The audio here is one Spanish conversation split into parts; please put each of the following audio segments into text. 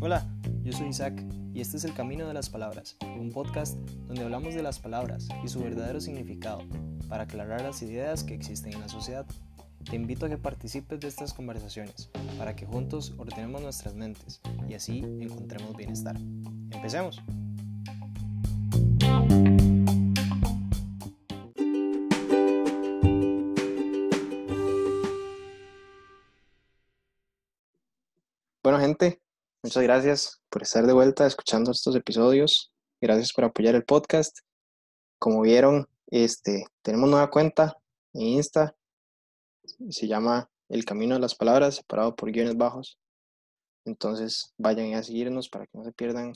Hola, yo soy Isaac y este es El Camino de las Palabras, un podcast donde hablamos de las palabras y su verdadero significado para aclarar las ideas que existen en la sociedad. Te invito a que participes de estas conversaciones para que juntos ordenemos nuestras mentes y así encontremos bienestar. Empecemos. Gente, muchas gracias por estar de vuelta escuchando estos episodios. Gracias por apoyar el podcast. Como vieron, este, tenemos nueva cuenta en Insta. Se llama El Camino de las Palabras, separado por guiones bajos. Entonces vayan a seguirnos para que no se pierdan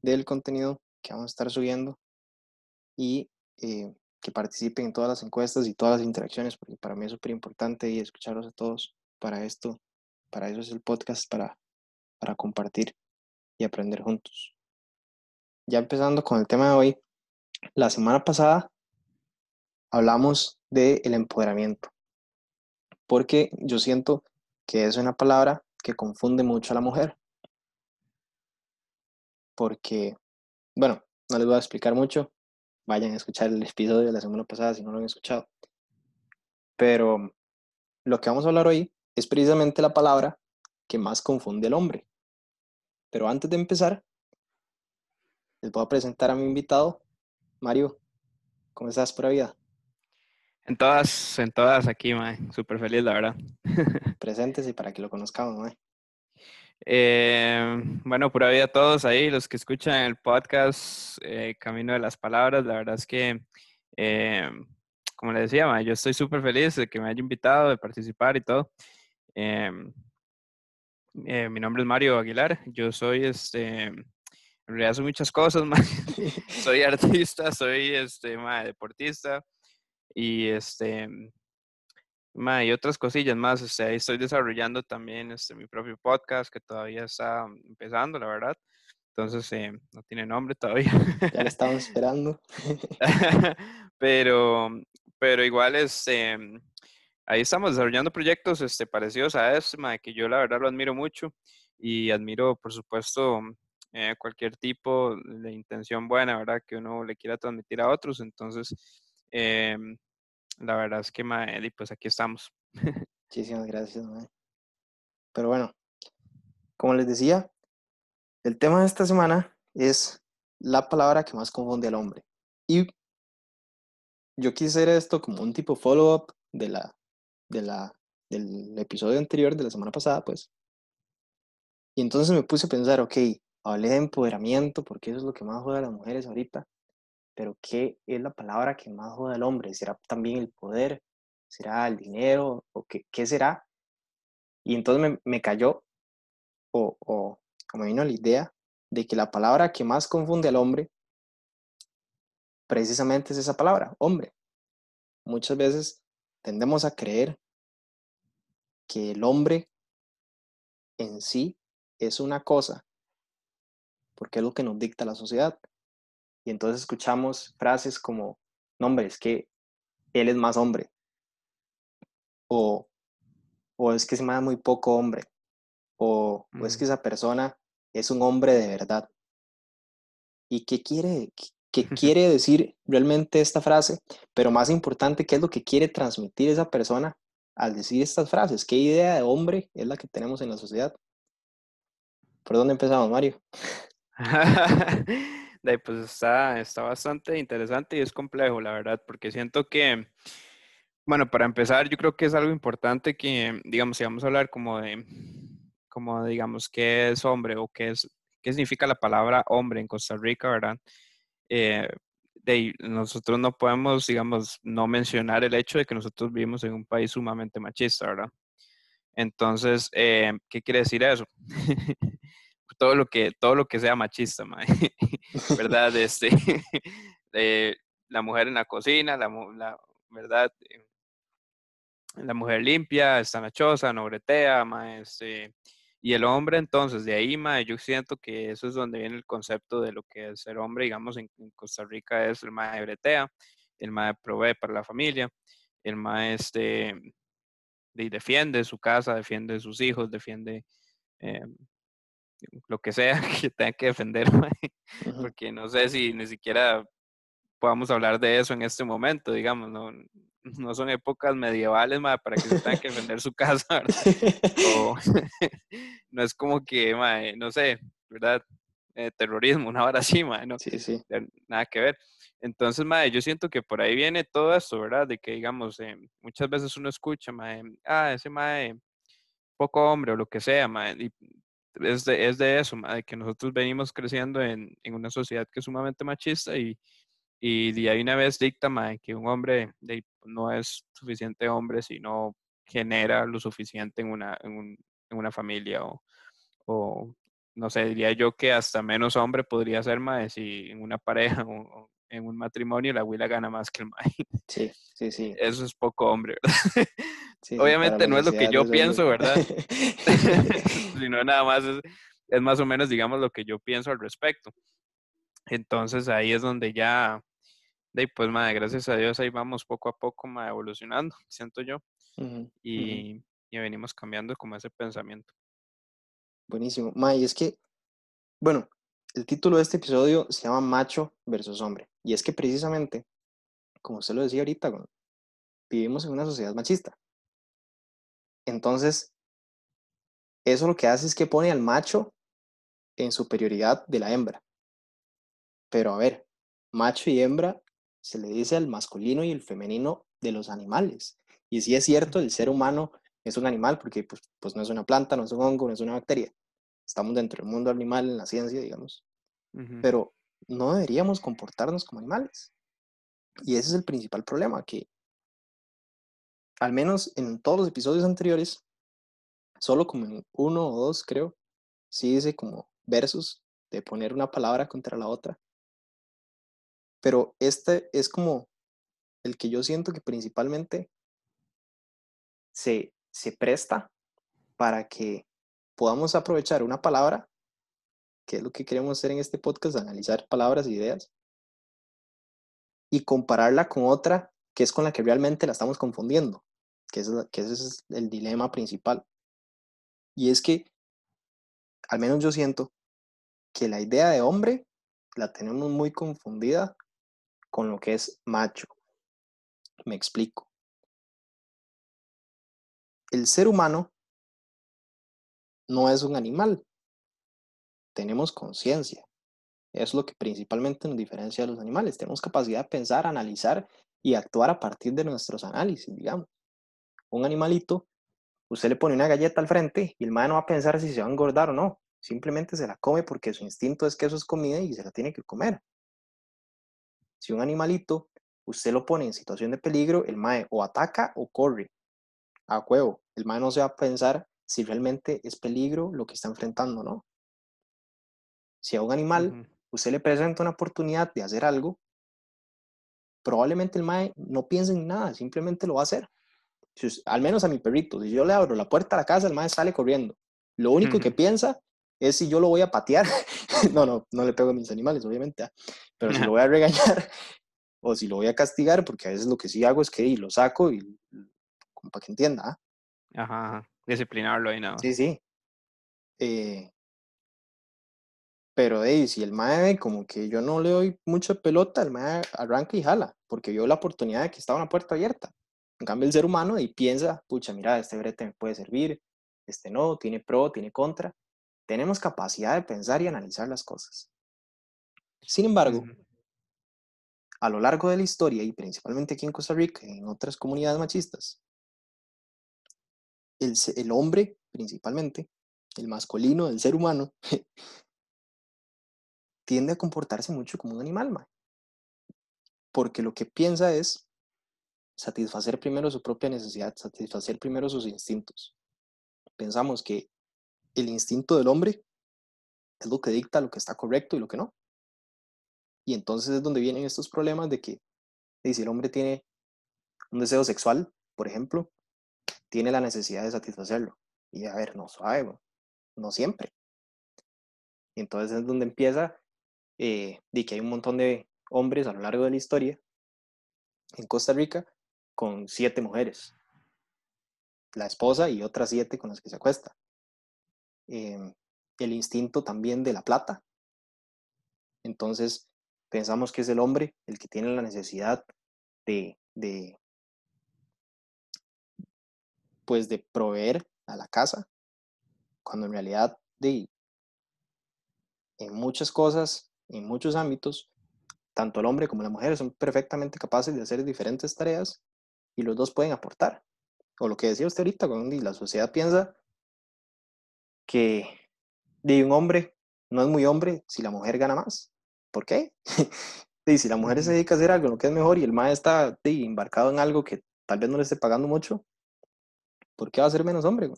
del contenido que vamos a estar subiendo y eh, que participen en todas las encuestas y todas las interacciones, porque para mí es súper importante y escucharlos a todos para esto para eso es el podcast, para, para compartir y aprender juntos. Ya empezando con el tema de hoy, la semana pasada hablamos del el empoderamiento, porque yo siento que es una palabra que confunde mucho a la mujer. Porque, bueno, no les voy a explicar mucho, vayan a escuchar el episodio de la semana pasada si no lo han escuchado. Pero lo que vamos a hablar hoy es precisamente la palabra que más confunde al hombre. Pero antes de empezar, les voy a presentar a mi invitado, Mario. ¿Cómo estás por vida? En todas, en todas aquí, mae. Súper feliz, la verdad. Presentes y para que lo conozcamos, mae. Eh, bueno, pura vida a todos ahí, los que escuchan el podcast eh, Camino de las Palabras. La verdad es que, eh, como le decía, mae, yo estoy súper feliz de que me haya invitado, de participar y todo. Eh, mi nombre es Mario Aguilar. Yo soy, este, en realidad soy muchas cosas, soy artista, soy, este, deportista y, este, y otras cosillas más. Este, ahí estoy desarrollando también, este, mi propio podcast que todavía está empezando, la verdad. Entonces, eh, no tiene nombre todavía. Ya lo estamos esperando. pero, pero igual, este ahí estamos desarrollando proyectos este, parecidos a este, que yo la verdad lo admiro mucho y admiro, por supuesto, eh, cualquier tipo de intención buena, ¿verdad? Que uno le quiera transmitir a otros. Entonces, em, la verdad es que, mae, pues aquí estamos. Muchísimas gracias, mae. Pero bueno, como les decía, el tema de esta semana es la palabra que más confunde al hombre. Y yo quise hacer esto como un tipo follow-up de la, de la, del episodio anterior, de la semana pasada, pues. Y entonces me puse a pensar, ok, hablé de empoderamiento porque eso es lo que más joda a las mujeres ahorita, pero ¿qué es la palabra que más joda al hombre? ¿Será también el poder? ¿Será el dinero? ¿O qué, qué será? Y entonces me, me cayó, o, o, o me vino la idea de que la palabra que más confunde al hombre precisamente es esa palabra, hombre. Muchas veces tendemos a creer que el hombre en sí es una cosa, porque es lo que nos dicta la sociedad. Y entonces escuchamos frases como, no, hombre, es que él es más hombre. O, o es que se me da muy poco hombre. O, o es que esa persona es un hombre de verdad. ¿Y qué quiere, qué quiere decir realmente esta frase? Pero más importante, ¿qué es lo que quiere transmitir esa persona al decir estas frases? ¿Qué idea de hombre es la que tenemos en la sociedad? ¿Por dónde empezamos, Mario? pues está, está bastante interesante y es complejo, la verdad, porque siento que, bueno, para empezar, yo creo que es algo importante que, digamos, si vamos a hablar como de, como digamos, qué es hombre o qué es, qué significa la palabra hombre en Costa Rica, ¿verdad? Eh, de, nosotros no podemos, digamos, no mencionar el hecho de que nosotros vivimos en un país sumamente machista, ¿verdad? Entonces, eh, ¿qué quiere decir eso? todo lo que todo lo que sea machista, ¿verdad? Este, la mujer en la cocina, la, la verdad, eh, la mujer limpia, está nachosa, no bretea, este, y el hombre, entonces, de ahí, ma, yo siento que eso es donde viene el concepto de lo que es ser hombre, digamos, en, Costa Rica es el ma de bretea, el ma provee para la familia, el ma este, defiende su casa, defiende sus hijos, defiende eh, lo que sea que tenga que defender, porque no sé si ni siquiera podamos hablar de eso en este momento, digamos, no, no son épocas medievales para que se tenga que defender su casa, no es como que, no sé, ¿verdad? Eh, terrorismo, una hora así, ¿no? Sí, sí. Nada que ver. Entonces, madre, yo siento que por ahí viene todo esto, ¿verdad? De que, digamos, eh, muchas veces uno escucha, madre, ah, ese madre, poco hombre o lo que sea, madre, y es de, es de eso, madre, que nosotros venimos creciendo en, en una sociedad que es sumamente machista y, y de ahí una vez dicta, madre, que un hombre no es suficiente hombre si no genera lo suficiente en una, en, un, en una familia o, o, no sé, diría yo que hasta menos hombre podría ser, madre, si en una pareja o, en un matrimonio la abuela gana más que el mae. Sí, sí, sí. Eso es poco hombre, ¿verdad? Obviamente no es lo que yo pienso, ¿verdad? Sino nada más es, más o menos, digamos, lo que yo pienso al respecto. Entonces ahí es donde ya, de, pues, madre, gracias a Dios ahí vamos poco a poco ma, evolucionando, siento yo. y, y, venimos cambiando como ese pensamiento. Buenísimo. Ma, y es que, bueno, el título de este episodio se llama Macho versus Hombre. Y es que precisamente, como usted lo decía ahorita, vivimos en una sociedad machista. Entonces, eso lo que hace es que pone al macho en superioridad de la hembra. Pero a ver, macho y hembra se le dice al masculino y el femenino de los animales. Y si es cierto, el ser humano es un animal porque pues, pues no es una planta, no es un hongo, no es una bacteria estamos dentro del mundo animal en la ciencia, digamos, pero no deberíamos comportarnos como animales. Y ese es el principal problema, que al menos en todos los episodios anteriores, solo como en uno o dos creo, sí dice como versus de poner una palabra contra la otra. Pero este es como el que yo siento que principalmente se, se presta para que podamos aprovechar una palabra, que es lo que queremos hacer en este podcast, analizar palabras e ideas, y compararla con otra que es con la que realmente la estamos confundiendo, que, es, que ese es el dilema principal. Y es que, al menos yo siento, que la idea de hombre la tenemos muy confundida con lo que es macho. Me explico. El ser humano no es un animal. Tenemos conciencia. Es lo que principalmente nos diferencia de los animales. Tenemos capacidad de pensar, analizar y actuar a partir de nuestros análisis, digamos. Un animalito, usted le pone una galleta al frente y el man no va a pensar si se va a engordar o no. Simplemente se la come porque su instinto es que eso es comida y se la tiene que comer. Si un animalito, usted lo pone en situación de peligro, el mae o ataca o corre. A huevo. El mae no se va a pensar si realmente es peligro lo que está enfrentando, ¿no? Si a un animal usted le presenta una oportunidad de hacer algo, probablemente el mae no piense en nada, simplemente lo va a hacer. al menos a mi perrito, si yo le abro la puerta a la casa, el mae sale corriendo. Lo único que piensa es si yo lo voy a patear. no, no, no le pego a mis animales, obviamente, ¿ah? pero si lo voy a regañar o si lo voy a castigar, porque a veces lo que sí hago es que lo saco y como para que entienda. ¿ah? Ajá, disciplinarlo ahí nada. Sí, sí. Eh, pero hey, si el mae como que yo no le doy mucha pelota, el mae arranca y jala, porque vio la oportunidad de que estaba una puerta abierta. En cambio, el ser humano y piensa, pucha, mira, este brete me puede servir, este no, tiene pro, tiene contra. Tenemos capacidad de pensar y analizar las cosas. Sin embargo, a lo largo de la historia y principalmente aquí en Costa Rica y en otras comunidades machistas, el, hombre principalmente, el masculino del ser humano, tiende a comportarse mucho como un animal, porque lo que piensa es satisfacer primero su propia necesidad, satisfacer primero sus instintos. Pensamos que el instinto del hombre es lo que dicta lo que está correcto y lo que no. Y entonces es donde vienen estos problemas de que si el hombre tiene un deseo sexual, por ejemplo, tiene la necesidad de satisfacerlo. Y a ver, no suave, no siempre. Y entonces es donde empieza eh, de que hay un montón de hombres a lo largo de la historia en Costa Rica con siete mujeres. la esposa y otras siete con las que se acuesta. Em, el instinto también de la plata. Entonces, pensamos que es el hombre el que tiene la necesidad de, de pues de proveer a la casa, cuando en realidad de, en muchas cosas, en muchos ámbitos, tanto el hombre como la mujer son perfectamente capaces de hacer diferentes tareas y los dos pueden aportar. O lo que decía usted ahorita, cuando la sociedad piensa que de un hombre no es muy hombre si la mujer gana más. ¿Por qué? y si la mujer se dedica a hacer algo lo que es mejor y el maestro está embarcado en algo que tal vez no le esté pagando mucho, ¿por qué va a ser menos hombre?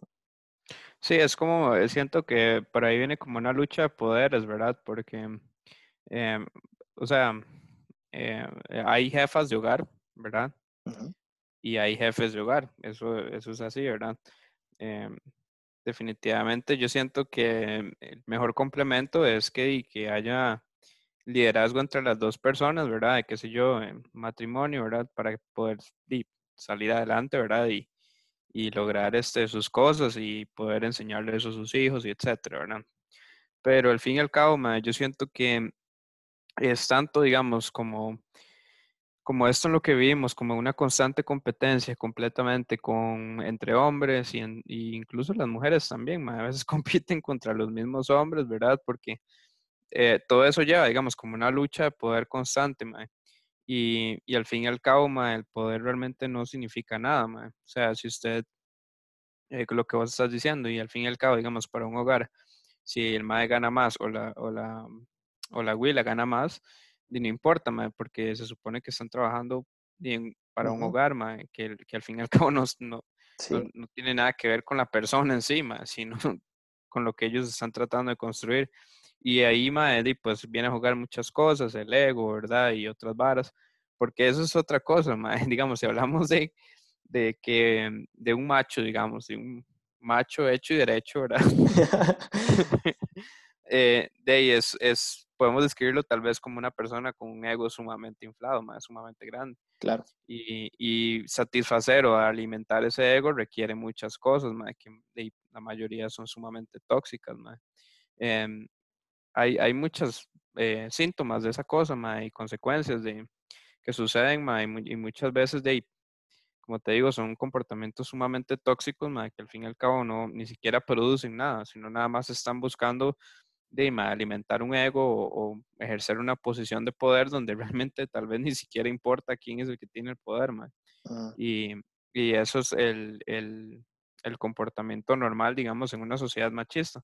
Sí, es como, eh, siento que por ahí viene como una lucha de poderes, ¿verdad? Porque, em, o sea, eh, hay jefas de hogar, ¿verdad? Y hay jefes de hogar, eso, eso es así, ¿verdad? Em, definitivamente yo siento que el mejor complemento es que, que haya liderazgo entre las dos personas, ¿verdad? De qué sé yo, matrimonio, ¿verdad? Para poder salir adelante, ¿verdad? Y, y lograr este, sus cosas y poder enseñarle eso a sus hijos y etcétera, ¿verdad? Pero al fin y al cabo, yo siento que es tanto, digamos, como, como esto en lo que vivimos, como una constante competencia completamente con, entre hombres y, incluso las mujeres también, a veces compiten contra los mismos hombres, ¿verdad? Porque eh, todo eso lleva, digamos, como una lucha de poder constante, y, y, al fin y al cabo, ma, el poder realmente no significa nada, ma. O sea, si usted, eh, lo que vos estás diciendo, y al fin y al cabo, digamos, para un hogar, si el MAE gana más o la, o la, o la huila gana más, y no importa, ma, porque se supone que están trabajando bien para un hogar, ma, que, que, al fin y al cabo no, no, no, tiene nada que ver con la persona encima, sino con lo que ellos están tratando de construir. Y ahí, Maedi, pues viene a jugar muchas cosas, el ego, ¿verdad? Y otras varas, porque eso es otra cosa, mae. digamos, si hablamos de, de que, de un macho, digamos, de un macho hecho y derecho, ¿verdad? eh, de ahí es, es, podemos describirlo tal vez como una persona con un ego sumamente inflado, más sumamente grande. Claro. Y, y, satisfacer o alimentar ese ego requiere muchas cosas, mae, que la mayoría son sumamente tóxicas, mae. Em, hay, hay muchos eh, síntomas de esa cosa, ma, y consecuencias de, que suceden, ma, y, muchas veces de, como te digo, son comportamientos sumamente tóxicos, ma, que al fin y al cabo no, ni siquiera producen nada, sino nada más están buscando de alimentar un ego o, ejercer una posición de poder donde realmente tal vez ni siquiera importa quién es el que tiene el poder, ma. Ah. Y, y, eso es el, el, el comportamiento normal, digamos, en una sociedad machista.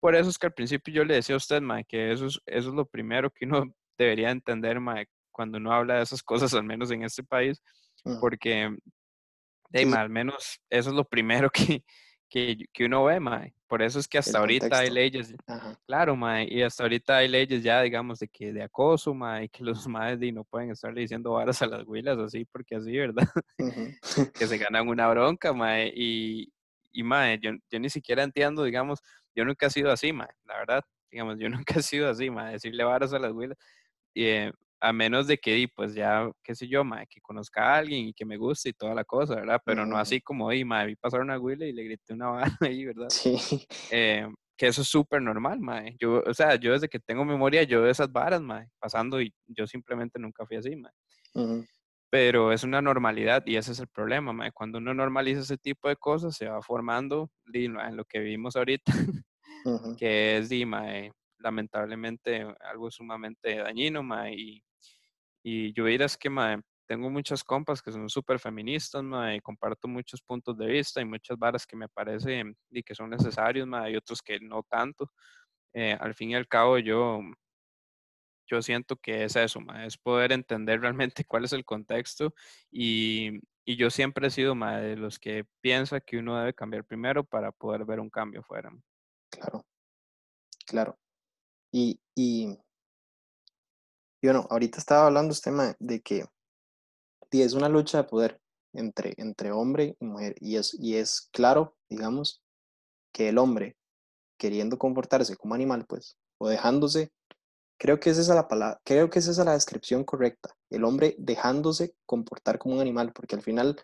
Por eso es que al principio yo le decía a usted, Mae, que eso es, eso es lo primero que uno debería entender, Mae, cuando uno habla de esas cosas, al menos en este país, porque, de, al menos eso es lo primero que, que, que uno ve, Mae. Por eso es que hasta ahorita hay leyes, claro, Mae, y hasta ahorita hay leyes ya, digamos, de que de acoso, Mae, que los Maes no pueden estarle diciendo varas a las huilas así, porque así, ¿verdad? que se ganan una bronca, Mae, y, y mae, yo, yo, ni siquiera entiendo, digamos, yo nunca he sido así, mae, la verdad, digamos, yo nunca he sido así, mae, decirle varas a las huilas, eh, a menos de que, pues ya, qué sé yo, mae, que conozca a alguien y que me guste y toda la cosa, ¿verdad? Pero no así como, ahí, mae, vi pasar una huila y le grité una vara ahí, ¿verdad? Sí. Eh, que eso es súper normal, mae. Yo, o sea, yo desde que tengo memoria, yo veo esas varas, mae, pasando y yo simplemente nunca fui así, mae pero es una normalidad y ese es el problema. Cuando uno normaliza ese tipo de cosas, se va formando en lo que vivimos ahorita, que es lamentablemente algo sumamente dañino. y, y yo dirás que tengo muchas compas que son súper feministas y comparto muchos puntos de vista y muchas varas que me parecen y que son necesarios y otros que no tanto. Eh, al fin y al cabo, yo yo siento que es eso, es poder entender realmente cuál es el contexto y, y yo siempre he sido ma, de los que piensa que uno debe cambiar primero para poder ver un cambio fuera. Claro, claro. Y, y, bueno, ahorita estaba hablando este tema de que es una lucha de poder entre, entre hombre y mujer y es, y es claro, digamos, que el hombre queriendo comportarse como animal, pues, o dejándose Creo que esa es la palabra, creo que esa es la descripción correcta. El hombre dejándose comportar como un animal, porque al final,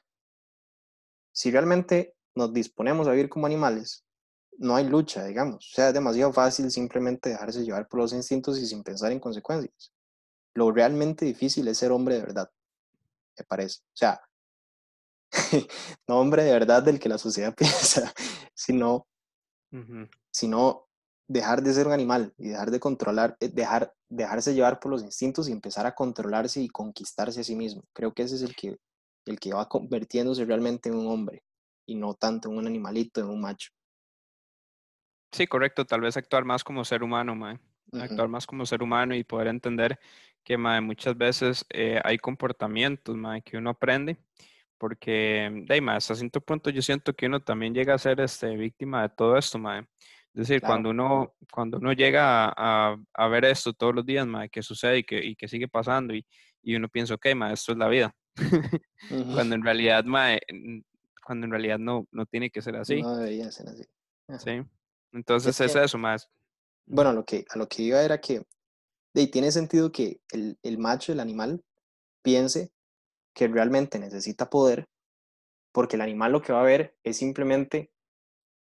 si realmente nos disponemos a vivir como animales, no hay lucha, digamos. O sea, es demasiado fácil simplemente dejarse llevar por los instintos y sin pensar en consecuencias. Lo realmente difícil es ser hombre de verdad, me parece. O sea, no hombre de verdad del que la sociedad piensa, sino, sino dejar de ser un animal y dejar de controlar, eh, dejar, dejarse llevar por los instintos y empezar a controlarse y conquistarse a sí mismo. Creo que ese es el que, el que va convirtiéndose realmente en un hombre y no tanto en un animalito, en un macho. Sí, correcto. Tal vez actuar más como ser humano, mae. Actuar más como ser humano y poder entender que mae, muchas veces eh, hay comportamientos mae, que uno aprende porque, de mae, hasta cierto punto yo siento que uno también llega a ser este, víctima de todo esto, mae. Es decir, cuando, uno, cuando uno llega a, a, ver esto todos los días, mae, que sucede y que, y que sigue pasando y, y uno piensa, ok, mae, esto es la vida. cuando en realidad, mae, cuando en realidad no, no tiene que ser así. No debería ser así. Sí. Entonces es, eso más. Bueno, lo que, a lo que iba era que tiene sentido que el, el macho, el animal, piense que realmente necesita poder, porque el animal lo que va a ver es simplemente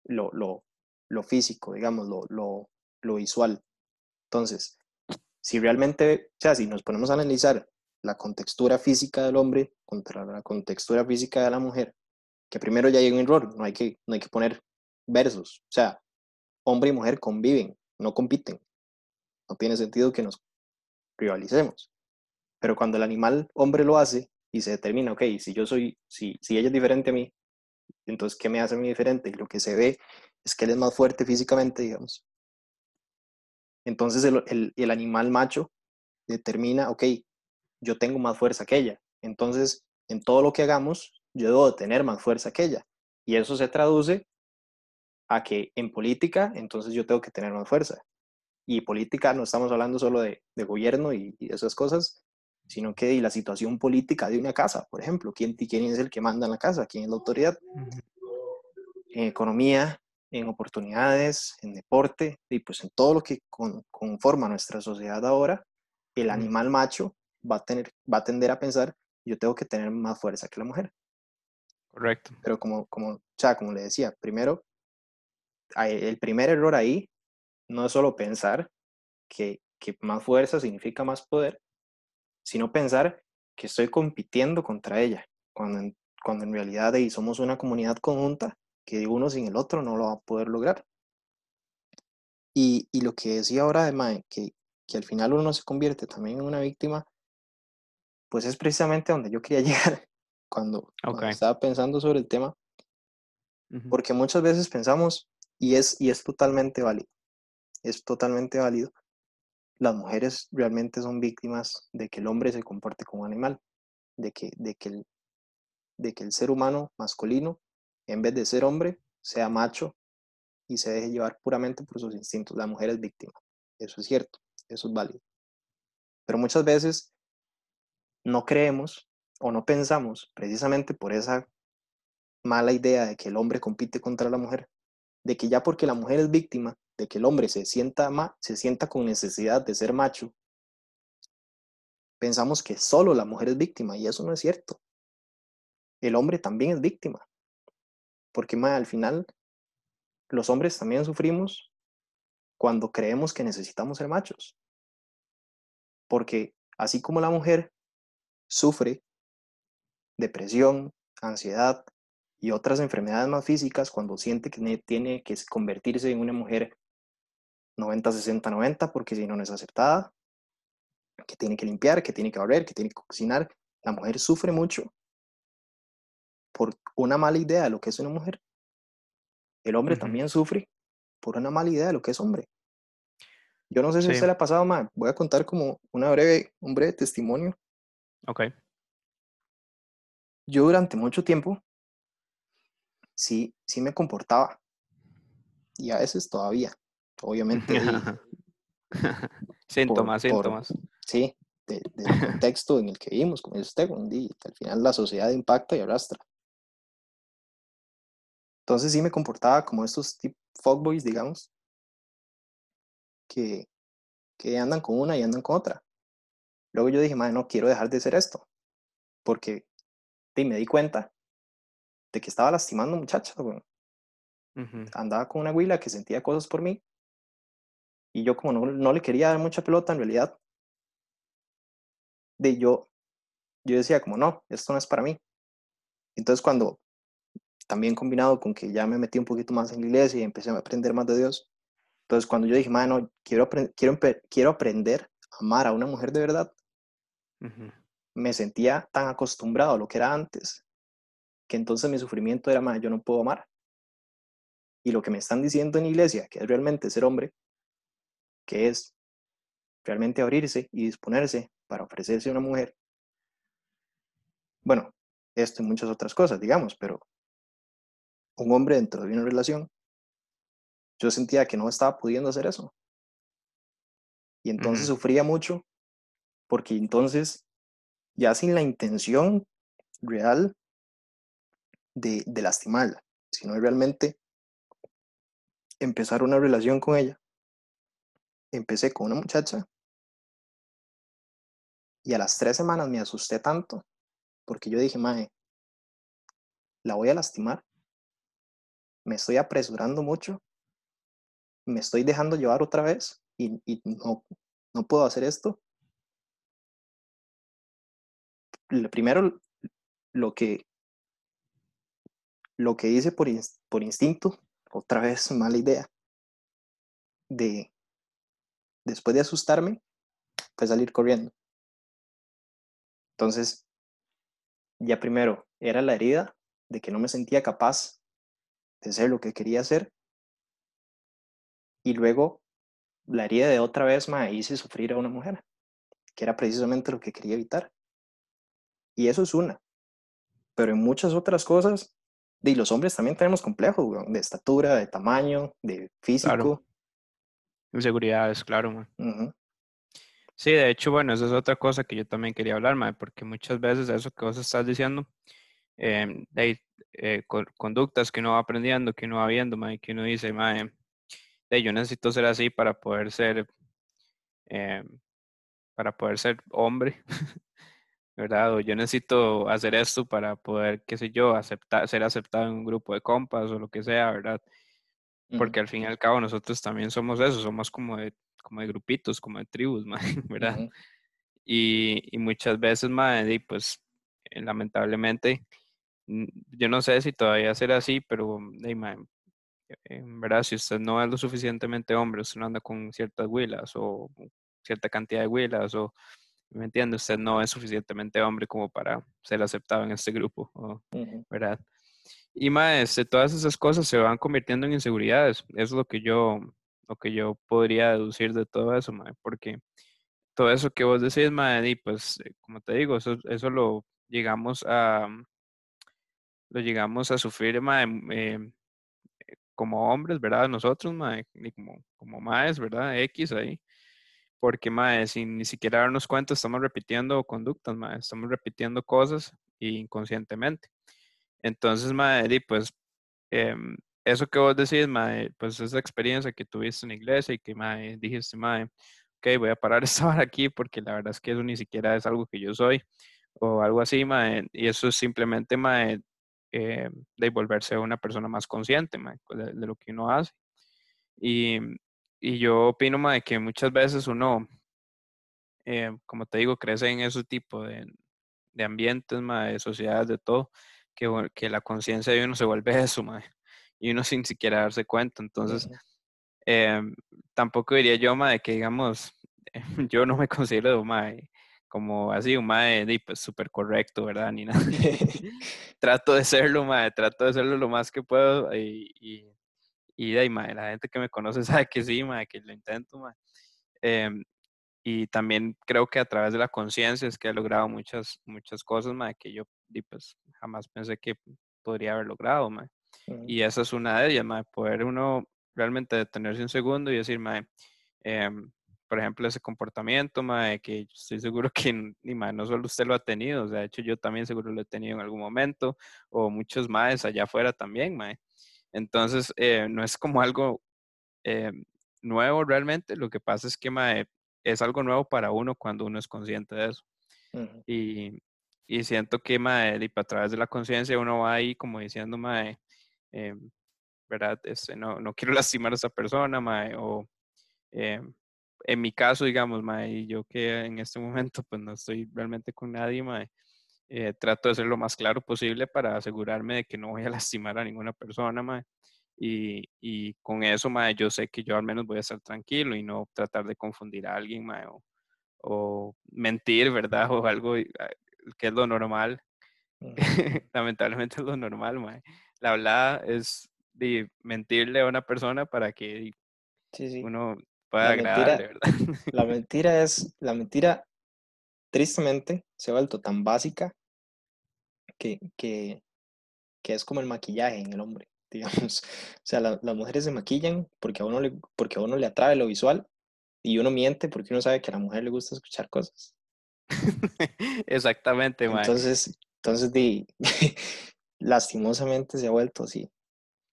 lo, lo, lo físico, digamos, lo, lo, lo visual. Entonces, si realmente, o sea, si nos ponemos a analizar la contextura física del hombre contra la contextura física de la mujer, que primero ya hay un error, no hay que, no hay que poner versos, o sea, hombre y mujer conviven, no compiten. No tiene sentido que nos rivalicemos. Pero cuando el animal hombre lo hace y se determina, ok, si yo soy, si, si ella es diferente a mí, entonces, ¿qué me hace a mí diferente? Lo que se ve es que él es más fuerte físicamente, digamos. Entonces, el, el animal macho determina, ok, yo tengo más fuerza que ella. Entonces, en todo lo que hagamos, yo debo tener más fuerza que ella. Y eso se traduce a que en política, entonces yo tengo que tener más fuerza. Y política no estamos hablando solo de, de gobierno y, y, esas cosas, sino que de la situación política de una casa, por ejemplo, ¿quién, quién es el que manda en la casa, quién es la autoridad. En economía, en oportunidades, en deporte, y pues en todo lo que conforma nuestra sociedad ahora, el animal macho va a, tener, va a tender a pensar, yo tengo que tener más fuerza que la mujer. Correcto. Pero como, como, o sea, como le decía, primero el primer error ahí no es solo pensar que, que más fuerza significa más poder, sino pensar que estoy compitiendo contra ella, cuando en, cuando en realidad ahí somos una comunidad conjunta que uno sin el otro no lo va a poder lograr. Y, y lo que decía ahora de que, que al final uno se convierte también en una víctima, pues es precisamente donde yo quería llegar cuando, cuando estaba pensando sobre el tema, porque muchas veces pensamos, y es, y es totalmente válido. Es totalmente válido. Las mujeres realmente son víctimas de que el hombre se comporte como animal, de que, de que, de que el ser humano masculino, en vez de ser hombre, sea macho y se deje llevar puramente por sus instintos. La mujer es víctima. Eso es cierto, eso es válido. Pero muchas veces no creemos o no pensamos, precisamente por esa mala idea de que el hombre compite contra la mujer, de que ya porque la mujer es víctima, de que el hombre se sienta, se sienta con necesidad de ser macho, pensamos que solo la mujer es víctima y eso no es cierto. El hombre también es víctima. Porque al final los hombres también sufrimos cuando creemos que necesitamos ser machos. Porque así como la mujer sufre depresión, ansiedad, y otras enfermedades más físicas cuando siente que tiene que convertirse en una mujer 90-60-90 porque si no, no es aceptada, que tiene que limpiar, que tiene que barrer, que tiene que cocinar. La mujer sufre mucho por una mala idea de lo que es una mujer. El hombre también sufre por una mala idea de lo que es hombre. Yo no sé si a usted le ha pasado, mal. Voy a contar como una breve, un breve testimonio. Ok. Yo durante mucho tiempo sí, sí me comportaba. Y a veces todavía, obviamente. síntomas, síntomas. Sí, del contexto en el que vivimos, como dice usted, y al final la sociedad impacta y arrastra. Entonces sí me comportaba como estos fuckboys, digamos, que, que andan con una y andan con otra. Luego yo dije, madre, no quiero dejar de hacer esto, porque y me di cuenta de que estaba lastimando muchachas. Ujú, Andaba con una huila que sentía cosas por mí y yo como no, no le quería dar mucha pelota en realidad, de yo, yo decía como no, esto no es para mí. Entonces cuando también combinado con que ya me metí un poquito más en la iglesia y empecé a aprender más de Dios, entonces cuando yo dije, mano, quiero, quiero, quiero aprender a amar a una mujer de verdad, me sentía tan acostumbrado a lo que era antes, que entonces mi sufrimiento era, más yo no puedo amar. Y lo que me están diciendo en iglesia, que es realmente ser hombre, que es realmente abrirse y disponerse para ofrecerse a una mujer. Bueno, esto y muchas otras cosas, digamos, pero un hombre dentro de una relación, yo sentía que no estaba pudiendo hacer eso. Y entonces sufría mucho porque entonces, ya sin la intención real de, lastimarla, sino realmente empezar una relación con ella, empecé con una muchacha y a las tres semanas me asusté tanto porque yo dije, mae, la voy a lastimar, me estoy apresurando mucho, me estoy dejando llevar otra vez y, y no, no puedo hacer esto. Primero, lo que, lo que hice por, por instinto, otra vez mala idea, de después de asustarme, fue salir corriendo. Entonces, ya primero era la herida de que no me sentía capaz de ser lo que quería hacer y luego la herida de otra vez me hice sufrir a una mujer, que era precisamente lo que quería evitar. Y eso es una, pero en muchas otras cosas, y los hombres también tenemos complejos, weón, de estatura, de tamaño, de Claro, físico. inseguridades, claro, man. Sí, de hecho, bueno, esa es otra cosa que yo también quería hablar, porque muchas veces eso que vos estás diciendo, em, eh, co- conductas que uno va aprendiendo, que uno va viendo, que uno dice, de, yo necesito ser así para poder ser, em, para poder ser hombre, ¿verdad? O yo necesito hacer esto para poder, qué sé yo, aceptar, ser aceptado en un grupo de compas o lo que sea, ¿verdad? Porque al fin y al cabo nosotros también somos eso, somos como de, como de grupitos, como de tribus, mae, ¿verdad? Y, y muchas veces, mae, di, pues eh, lamentablemente, yo no sé si todavía será así, pero di, mae, en verdad, si usted no es lo suficientemente hombre, usted no anda con ciertas huilas o cierta cantidad de huilas o, ¿me entiende? Usted no es suficientemente hombre como para ser aceptado en este grupo, ¿verdad? Y mae, este, todas esas cosas se van convirtiendo en inseguridades. Eso es lo que yo, lo que yo podría deducir de todo eso, mae, porque todo eso que vos decís, mae, y pues, eh, como te digo, eso, eso lo llegamos a, lo llegamos a sufrir, mae, em, como hombres, ¿verdad? Nosotros, mae, y como, como maes, ¿verdad? X ahí. Porque, mae, sin ni siquiera darnos cuenta, estamos repitiendo conductas, mae, estamos repitiendo cosas inconscientemente. Entonces, mae, pues, em, eso que vos decís, mae, pues esa experiencia que tuviste en la iglesia y que, mae, dijiste, mae, ok, voy a parar esta hora aquí porque la verdad es que eso ni siquiera es algo que yo soy o algo así, mae, y eso es simplemente, mae, eh, de volverse una persona más consciente, mae, pues, de, de lo que uno hace. Y, y yo opino, mae, que muchas veces uno, eh, como te digo, crece en ese tipo de, de ambientes, mae, de sociedades, de todo, que, que la conciencia de uno se vuelve eso, mae, y uno sin siquiera darse cuenta. Entonces, em, tampoco diría yo, mae, que digamos, yo no me considero, mae, como así, un mae, pues súper correcto, ¿verdad? Ni nada. Trato de serlo, mae, trato de serlo lo más que puedo y, y, y de ahí, mae, la gente que me conoce sabe que sí, mae, que lo intento, mae. Em, y también creo que a través de la conciencia es que he logrado muchas, muchas cosas, mae, que yo, pues, jamás pensé que podría haber logrado, mae. Ujú, Y esa es una de ellas, mae, poder uno realmente detenerse un segundo y decir, mae, em, por ejemplo, ese comportamiento, mae, que yo estoy seguro que ni mae, no solo usted lo ha tenido, o sea, de hecho yo también seguro lo he tenido en algún momento, o muchos maes allá afuera también, mae. Entonces, eh, no es como algo em, nuevo realmente, lo que pasa es que mae, es algo nuevo para uno cuando uno es consciente de eso. ujú, Y, y siento que, mae, y a través de la conciencia uno va ahí como diciendo, mae, eh, ¿verdad? Este, no, no quiero lastimar a esa persona, mae, o eh, en mi caso, digamos, mae, yo que en este momento pues no estoy realmente con nadie, mae, eh, trato de ser lo más claro posible para asegurarme de que no voy a lastimar a ninguna persona, mae. Y, y con eso, mae, yo sé que yo al menos voy a estar tranquilo y no tratar de confundir a alguien, mae, o, o mentir, ¿verdad? O algo ah, que es lo normal. Lamentablemente es lo normal, mae. La hablada es de mentirle a una persona para que uno pueda agradarle, ¿verdad? La mentira es, la mentira tristemente se ha vuelto tan básica que, que, que es como el maquillaje en el hombre, digamos. O sea, las mujeres se maquillan porque a, uno le, porque a uno le atrae lo visual y uno miente porque uno sabe que a la mujer le gusta escuchar cosas. Exactamente, mae. Entonces, entonces di, lastimosamente se ha vuelto así.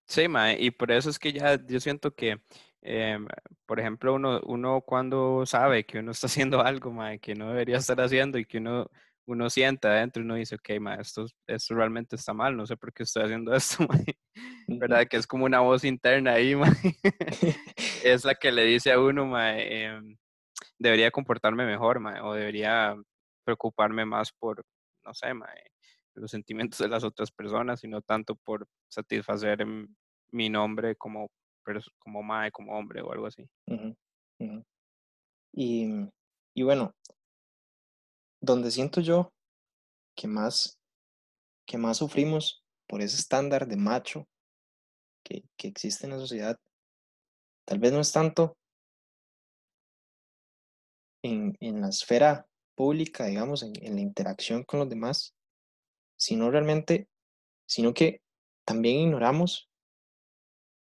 Sí, mae, y por eso es que ya yo siento que, em, por ejemplo, uno, uno cuando sabe que uno está haciendo algo, mae, que no debería estar haciendo y que uno, uno siente adentro uno dice, ok, mae, esto, esto realmente está mal, no sé por qué estoy haciendo esto, mae. ¿verdad? Que es como una voz interna ahí, mae. es la que le dice a uno, mae, em, debería comportarme mejor, mae, o debería preocuparme más por, no sé, mae, los sentimientos de las otras personas y no tanto por satisfacer mi nombre como, como mae, como hombre o algo así. Y, y bueno, donde siento yo que más, que más sufrimos por ese estándar de macho que, que existe en la sociedad, tal vez no es tanto en, en la esfera pública, digamos, en, en, la interacción con los demás, sino realmente, sino que también ignoramos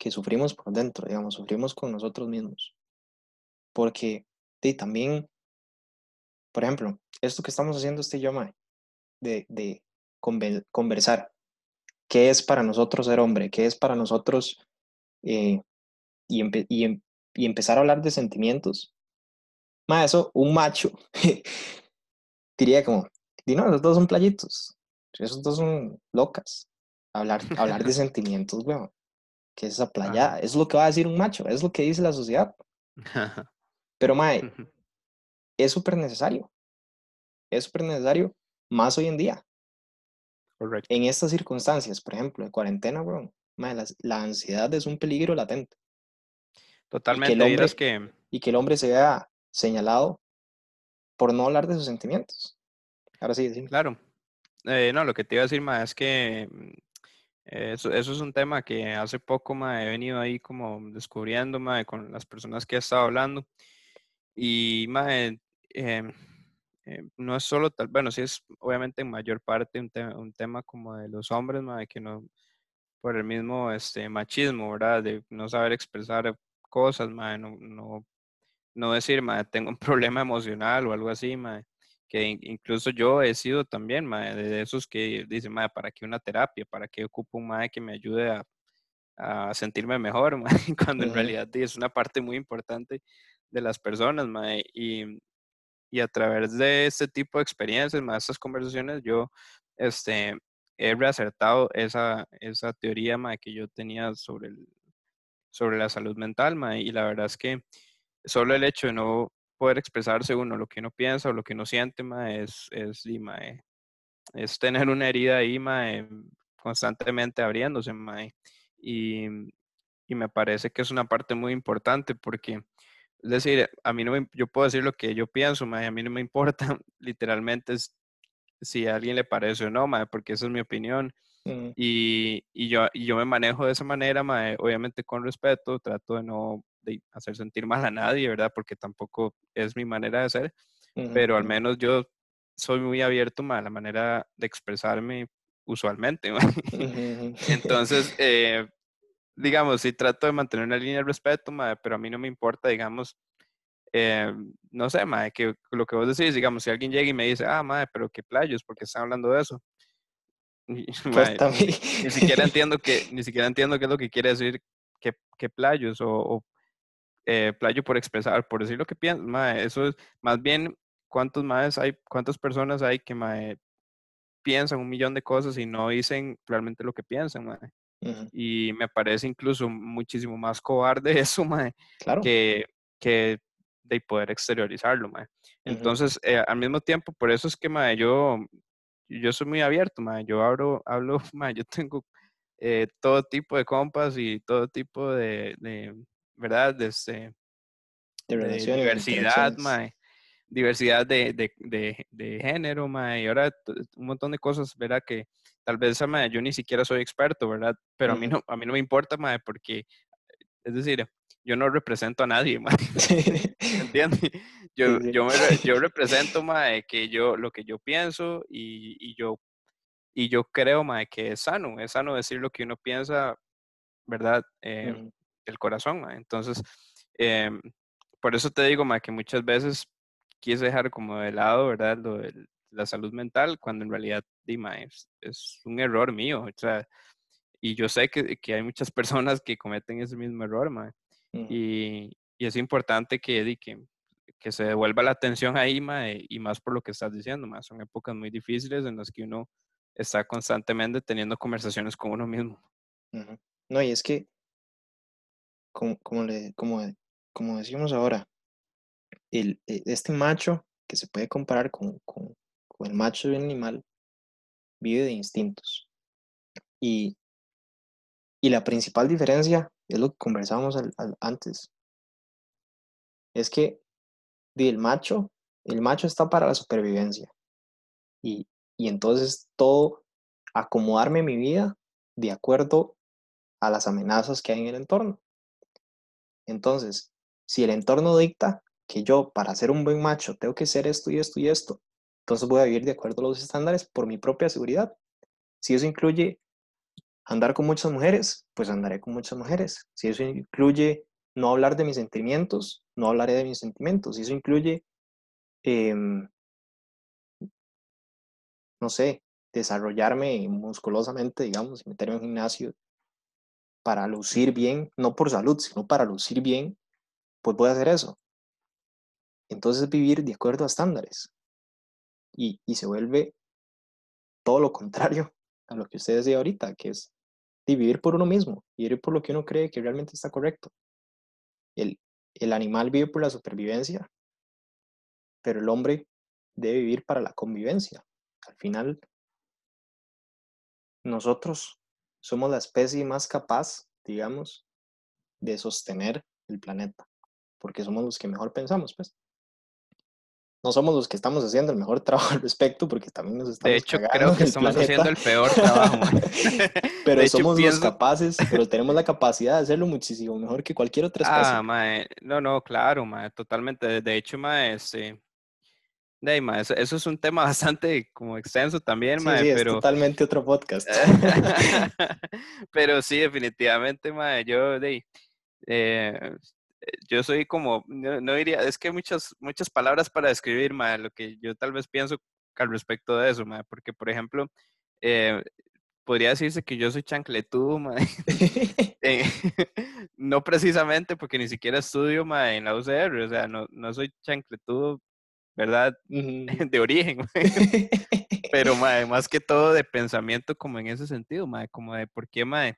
que sufrimos por dentro, digamos, sufrimos con nosotros mismos. Porque de, también, por ejemplo, esto que estamos haciendo este yo, de, de conversar, ¿qué es para nosotros ser hombre? ¿Qué es para nosotros eh, y, y, em, y, empezar a hablar de sentimientos? Más eso, un macho diría como, di no, esos dos son playitos, esos dos son locas. Hablar, hablar de sentimientos, weón que es esa playa, es lo que va a decir un macho, es lo que dice la sociedad. Pero, mae, es súper necesario. Es súper necesario más hoy en día. Correcto. En estas circunstancias, por ejemplo, de cuarentena, bro, mae, la, ansiedad es un peligro latente. Totalmente. Y que, el hombre, que... y que el hombre se vea señalado por no hablar de sus sentimientos. Ahora sí. Claro. Eh, no, lo que te iba a decir, más es que mm, eso, es un tema que hace poco me he venido ahí como descubriendo con las personas que he estado hablando. Y em, em, no es solo tal, bueno, sí es obviamente en mayor parte un, un tema como de los hombres, que no, por el mismo este, machismo, ¿verdad? De no saber expresar cosas, no, no, no decir, tengo un problema emocional o algo así, que incluso yo he sido también de esos que dicen, ¿para qué una terapia? ¿Para qué ocupo un mae que me ayude a, a sentirme mejor? Cuando en realidad es una parte muy importante de las personas. Y, y, a través de este tipo de experiencias, más estas conversaciones, yo este, he reacertado esa, esa teoría que yo tenía sobre, el, sobre la salud mental. Y la verdad es que solo el hecho de no poder expresarse uno lo que uno piensa o lo que uno siente, ma, es, es, es tener una herida ahí, ma, constantemente abriéndose, ma, y, y, me parece que es una parte muy importante porque, es decir, a mí no me, yo puedo decir lo que yo pienso, ma, a mí no me importa literalmente si a alguien le parece o no, ma, porque esa es mi opinión. Mm. Y, y, yo, y yo me manejo de esa manera, ma, obviamente con respeto, trato de no de hacer sentir mal a nadie, ¿verdad? Porque tampoco es mi manera de ser, pero al menos yo soy muy abierto a la manera de expresarme usualmente. Entonces, eh, digamos, sí trato de mantener una línea de respeto, pero a mí no me importa, digamos, eh, no sé, madre, que lo que vos decís, digamos, si alguien llega y me dice, ah, madre, pero qué playos, porque están hablando de eso? Pues ni siquiera entiendo que, ni siquiera entiendo qué es lo que quiere decir que, playos o, eh, playo por expresar, por decir lo que pienso, eso es más bien cuántos más hay, cuántas personas hay que piensan un millón de cosas y no dicen realmente lo que piensan, mae. Y me parece incluso muchísimo más cobarde eso, mae, Claro. que, que de poder exteriorizarlo, mae. Entonces, eh, al mismo tiempo, por eso es que, mae, yo, yo soy muy abierto, mae. Yo hablo, hablo, mae, yo tengo eh, todo tipo de compas y todo tipo de, de ¿verdad? De, este, De de diversidad, mae. Diversidad de, de, de, de género, mae. Y ahora un montón de cosas, ¿verdad? Que tal vez, mae, yo ni siquiera soy experto, ¿verdad? Pero a mí no, a mí no me importa, mae, porque, es decir, yo no represento a nadie, mae. ¿Me entiendes? Yo, yo, me yo represento, mae, que yo, lo que yo pienso y, y yo, y yo creo, mae, que es sano, es sano decir lo que uno piensa, ¿verdad? Eh. El corazón. Entonces, em, por eso te digo, mae, que muchas veces quise dejar como de lado, ¿verdad? Lo de la salud mental, cuando en realidad, di, mae, es, es un error mío, o sea, y yo sé que, que hay muchas personas que cometen ese mismo error, mae. Ujú. Y, y es importante que, que, que se devuelva la atención ahí, mae, y más por lo que estás diciendo, mae. Son épocas muy difíciles en las que uno está constantemente teniendo conversaciones con uno mismo. No, y es que, como, como, le, como, como decimos ahora, el, e- este macho que se puede comparar con, con, el macho de un animal vive de instintos. Y, y la principal diferencia es lo que conversábamos al- antes. Es que el macho, el macho está para la supervivencia. Y, y entonces todo, acomodarme mi vida de acuerdo a las amenazas que hay en el entorno. Entonces, si el entorno dicta que yo, para ser un buen macho, tengo que ser esto y esto y esto, entonces voy a vivir de acuerdo a los estándares por mi propia seguridad. Si eso incluye andar con muchas mujeres, pues andaré con muchas mujeres. Si eso incluye no hablar de mis sentimientos, no hablaré de mis sentimientos. Si eso incluye, em, no sé, desarrollarme musculosamente, digamos, meterme en un gimnasio para lucir bien, no por salud, sino para lucir bien, pues voy a hacer eso. Entonces vivir de acuerdo a estándares. Y, y se vuelve todo lo contrario a lo que usted decía ahorita, que es vivir por uno mismo, vivir por lo que uno cree que realmente está correcto. El, el animal vive por la supervivencia, pero el hombre debe vivir para la convivencia. Al final, nosotros somos la especie más capaz, digamos, de sostener el planeta, porque somos los que mejor pensamos, pues. No somos los que estamos haciendo el mejor trabajo al respecto, porque también nos estamos De hecho, creo que estamos planeta. haciendo el peor trabajo, pero De hecho, somos los pienso- capaces, pero tenemos la capacidad de hacerlo muchísimo mejor que cualquier otra especie. Ah, mae, no, no, claro, mae, totalmente. De- De hecho, mae, este, de ahí, mae, eso, eso es un tema bastante como extenso también, sí, mae, sí, es pero, totalmente otro podcast. pero sí, definitivamente, mae, yo, de, ahí, eh, yo soy como, no, no diría, es que hay muchas, muchas palabras para describir, mae, lo que yo tal vez pienso al respecto de eso, mae, porque, por ejemplo, eh, podría decirse que yo soy chancletudo. Eh, no precisamente porque ni siquiera estudio mae, en la UCR, o sea, no, no soy chancletudo, ¿verdad? De origen, pero mae, más que todo de pensamiento como en ese sentido, mae, como de por qué mae,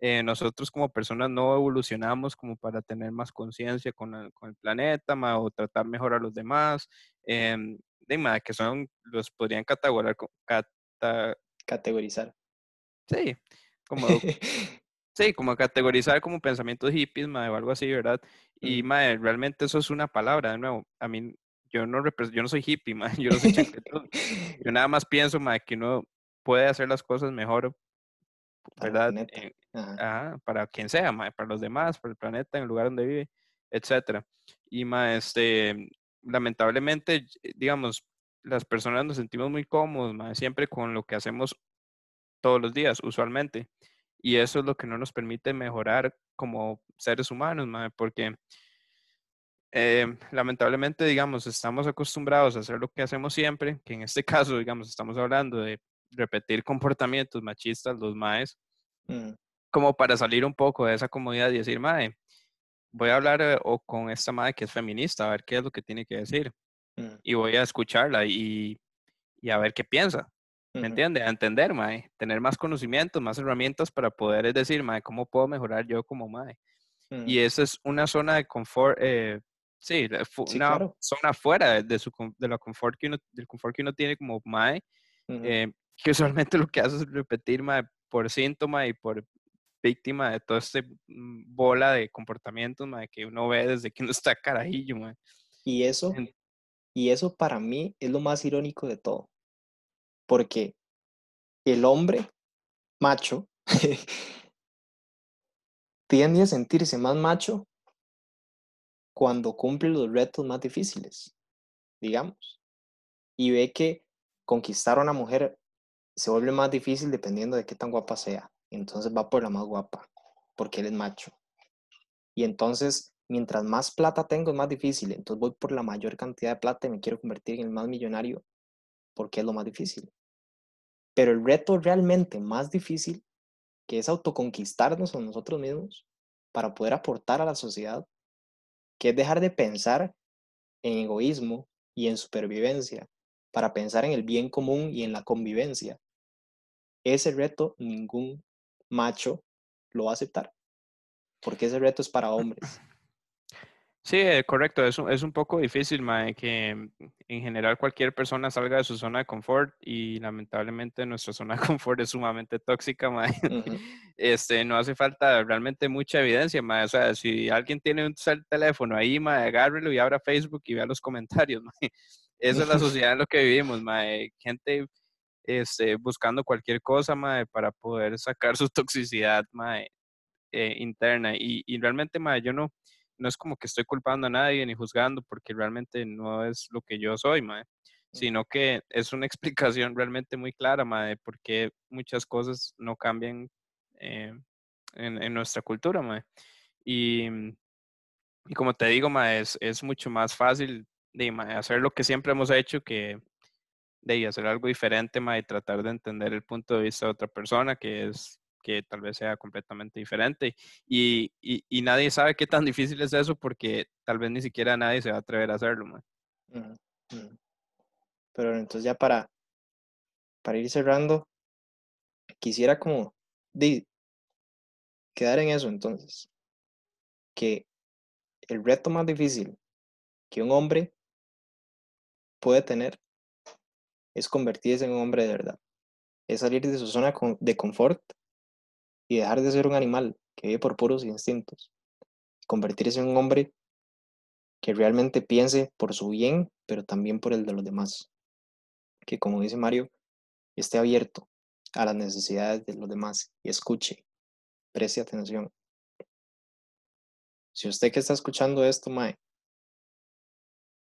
eh, nosotros como personas no evolucionamos como para tener más conciencia con, el- con el planeta, mae, o tratar mejor a los demás, em, de, mae, que son, los podrían categorizar, co- cata- Categorizar. sí, como Sí, como categorizar como pensamientos hippies, mae, o algo así, ¿verdad? Y, mae, realmente eso es una palabra, de nuevo. A mí, yo no, yo no soy hippie, mae, yo no soy chancletudo. Yo nada más pienso, mae, que uno puede hacer las cosas mejor, ¿verdad? En- Ajá. ajá, para quien sea, mae, para los demás, para el planeta, en el lugar donde vive, etcétera. Y, mae, este, lamentablemente, eh, digamos, las personas nos sentimos muy cómodos, mae, siempre con lo que hacemos todos los días, usualmente. Y eso es lo que no nos permite mejorar como seres humanos, mae, porque eh, lamentablemente, digamos, estamos acostumbrados a hacer lo que hacemos siempre, que en este caso, digamos, estamos hablando de repetir comportamientos machistas, los maes, Ujú. como para salir un poco de esa comodidad y decir, mae, voy a hablar eh, o con esta madre que es feminista, a ver qué es lo que tiene que decir. Ujú. Y voy a escucharla y, y a ver qué piensa. ¿me entiende? A entender, mae, tener más conocimientos, más herramientas para poder decir, mae, ¿cómo puedo mejorar yo como mae? Y esa es una zona de confort, eh, sí, una zona fuera de, su, de la confort que uno, del confort que uno tiene como mae, eh, que usualmente lo que hace es repetir mae, por síntoma y por víctima de todo este mm, bola de comportamientos mae, que uno ve desde que uno está carajillo. Mae. Y eso, y eso para mí es lo más irónico de todo. Porque el hombre macho tiende a sentirse más macho cuando cumple los retos más difíciles, digamos, y ve que conquistar a una mujer se vuelve más difícil dependiendo de qué tan guapa sea. Entonces va por la más guapa, porque él es macho. Y entonces, mientras más plata tengo, es más difícil. Entonces voy por la mayor cantidad de plata y me quiero convertir en el más millonario, porque es lo más difícil. Pero el reto realmente más difícil, que es autoconquistarnos a nosotros mismos para poder aportar a la sociedad, que es dejar de pensar en egoísmo y en supervivencia para pensar en el bien común y en la convivencia. Ese reto ningún macho lo va a aceptar, porque ese reto es para hombres. Sí, eh, correcto. Es un, es un poco difícil, Mae, que en general cualquier persona salga de su zona de confort y lamentablemente nuestra zona de confort es sumamente tóxica, Mae. Este, no hace falta realmente mucha evidencia, Mae. O sea, si alguien tiene un teléfono ahí, Mae, agárrelo y abra Facebook y vea los comentarios, Mae. Esa es la sociedad en la que vivimos, Mae. Gente este, buscando cualquier cosa, Mae, para poder sacar su toxicidad, Mae, eh, interna. Y, y realmente, Mae, yo no no es como que estoy culpando a nadie ni juzgando porque realmente no es lo que yo soy, mae, sino que es una explicación realmente muy clara, mae, de por qué muchas cosas no cambian eh, en, nuestra cultura, mae. Y, y como te digo, mae, es, es mucho más fácil de hacer lo que siempre hemos hecho que de hacer algo diferente, mae, y tratar de entender el punto de vista de otra persona, que es que tal vez sea completamente diferente. Y, y, nadie sabe qué tan difícil es eso porque tal vez ni siquiera nadie se va a atrever a hacerlo. Pero entonces ya para, para ir cerrando, quisiera como quedar en eso entonces, que el reto más difícil que un hombre puede tener es convertirse en un hombre de verdad, es salir de su zona de confort y dejar de ser un animal que vive por puros instintos, convertirse en un hombre que realmente piense por su bien, pero también por el de los demás. Que como dice Mario, esté abierto a las necesidades de los demás y escuche, preste atención. Si usted que está escuchando esto, Mae,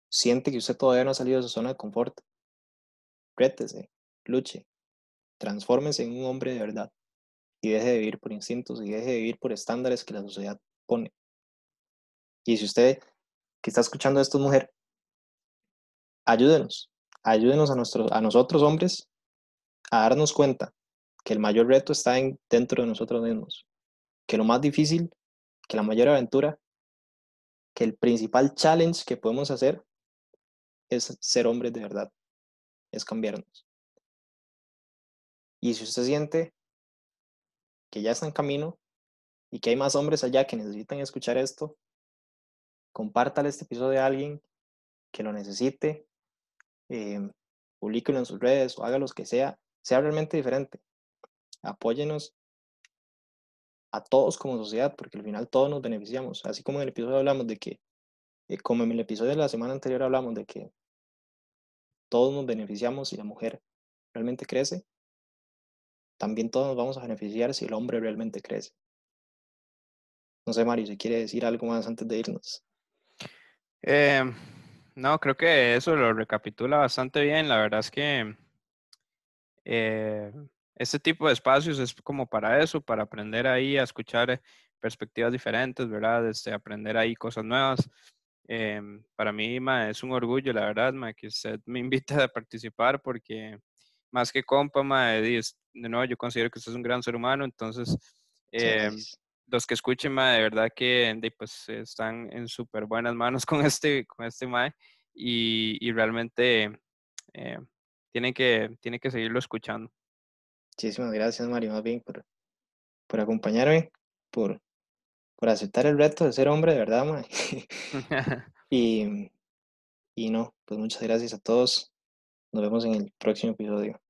siente que usted todavía no ha salido de su zona de confort, rétese, luche, transfórmese en un hombre de verdad y deje de vivir por instintos y deje de vivir por estándares que la sociedad pone. Y si usted que está escuchando esto es mujer, ayúdenos, ayúdenos a, nuestros, a nosotros hombres a darnos cuenta que el mayor reto está en, dentro de nosotros mismos, que lo más difícil, que la mayor aventura, que el principal challenge que podemos hacer es ser hombres de verdad, es cambiarnos. Y si usted siente que ya está en camino y que hay más hombres allá que necesitan escuchar esto, compártale este episodio a alguien que lo necesite, eh, publíquelo en sus redes o haga lo que sea, sea realmente diferente. Apóyenos a todos como sociedad, porque al final todos nos beneficiamos. Así como en el episodio hablamos de que, eh, como en el episodio de la semana anterior hablamos de que todos nos beneficiamos si la mujer realmente crece, también todos nos vamos a beneficiar si el hombre realmente crece. No sé, Mario, si quiere decir algo más antes de irnos. Em, no, creo que eso lo recapitula bastante bien. La verdad es que eh, este tipo de espacios es como para eso, para aprender ahí a escuchar perspectivas diferentes, ¿verdad? Este, aprender ahí cosas nuevas. Em, para mí es un orgullo, la verdad, que usted me invita a participar porque más que compa, de nuevo, yo considero que usted es un gran ser humano, entonces, em, los que escuchen, de verdad que pues, están en súper buenas manos con este, con este mae, y, y realmente eh, tienen, que, tienen que seguirlo escuchando. Muchísimas gracias, Mario, más bien por, por acompañarme, por, por aceptar el reto de ser hombre, de verdad, y, y no, pues muchas gracias a todos. Nos vemos en el próximo episodio.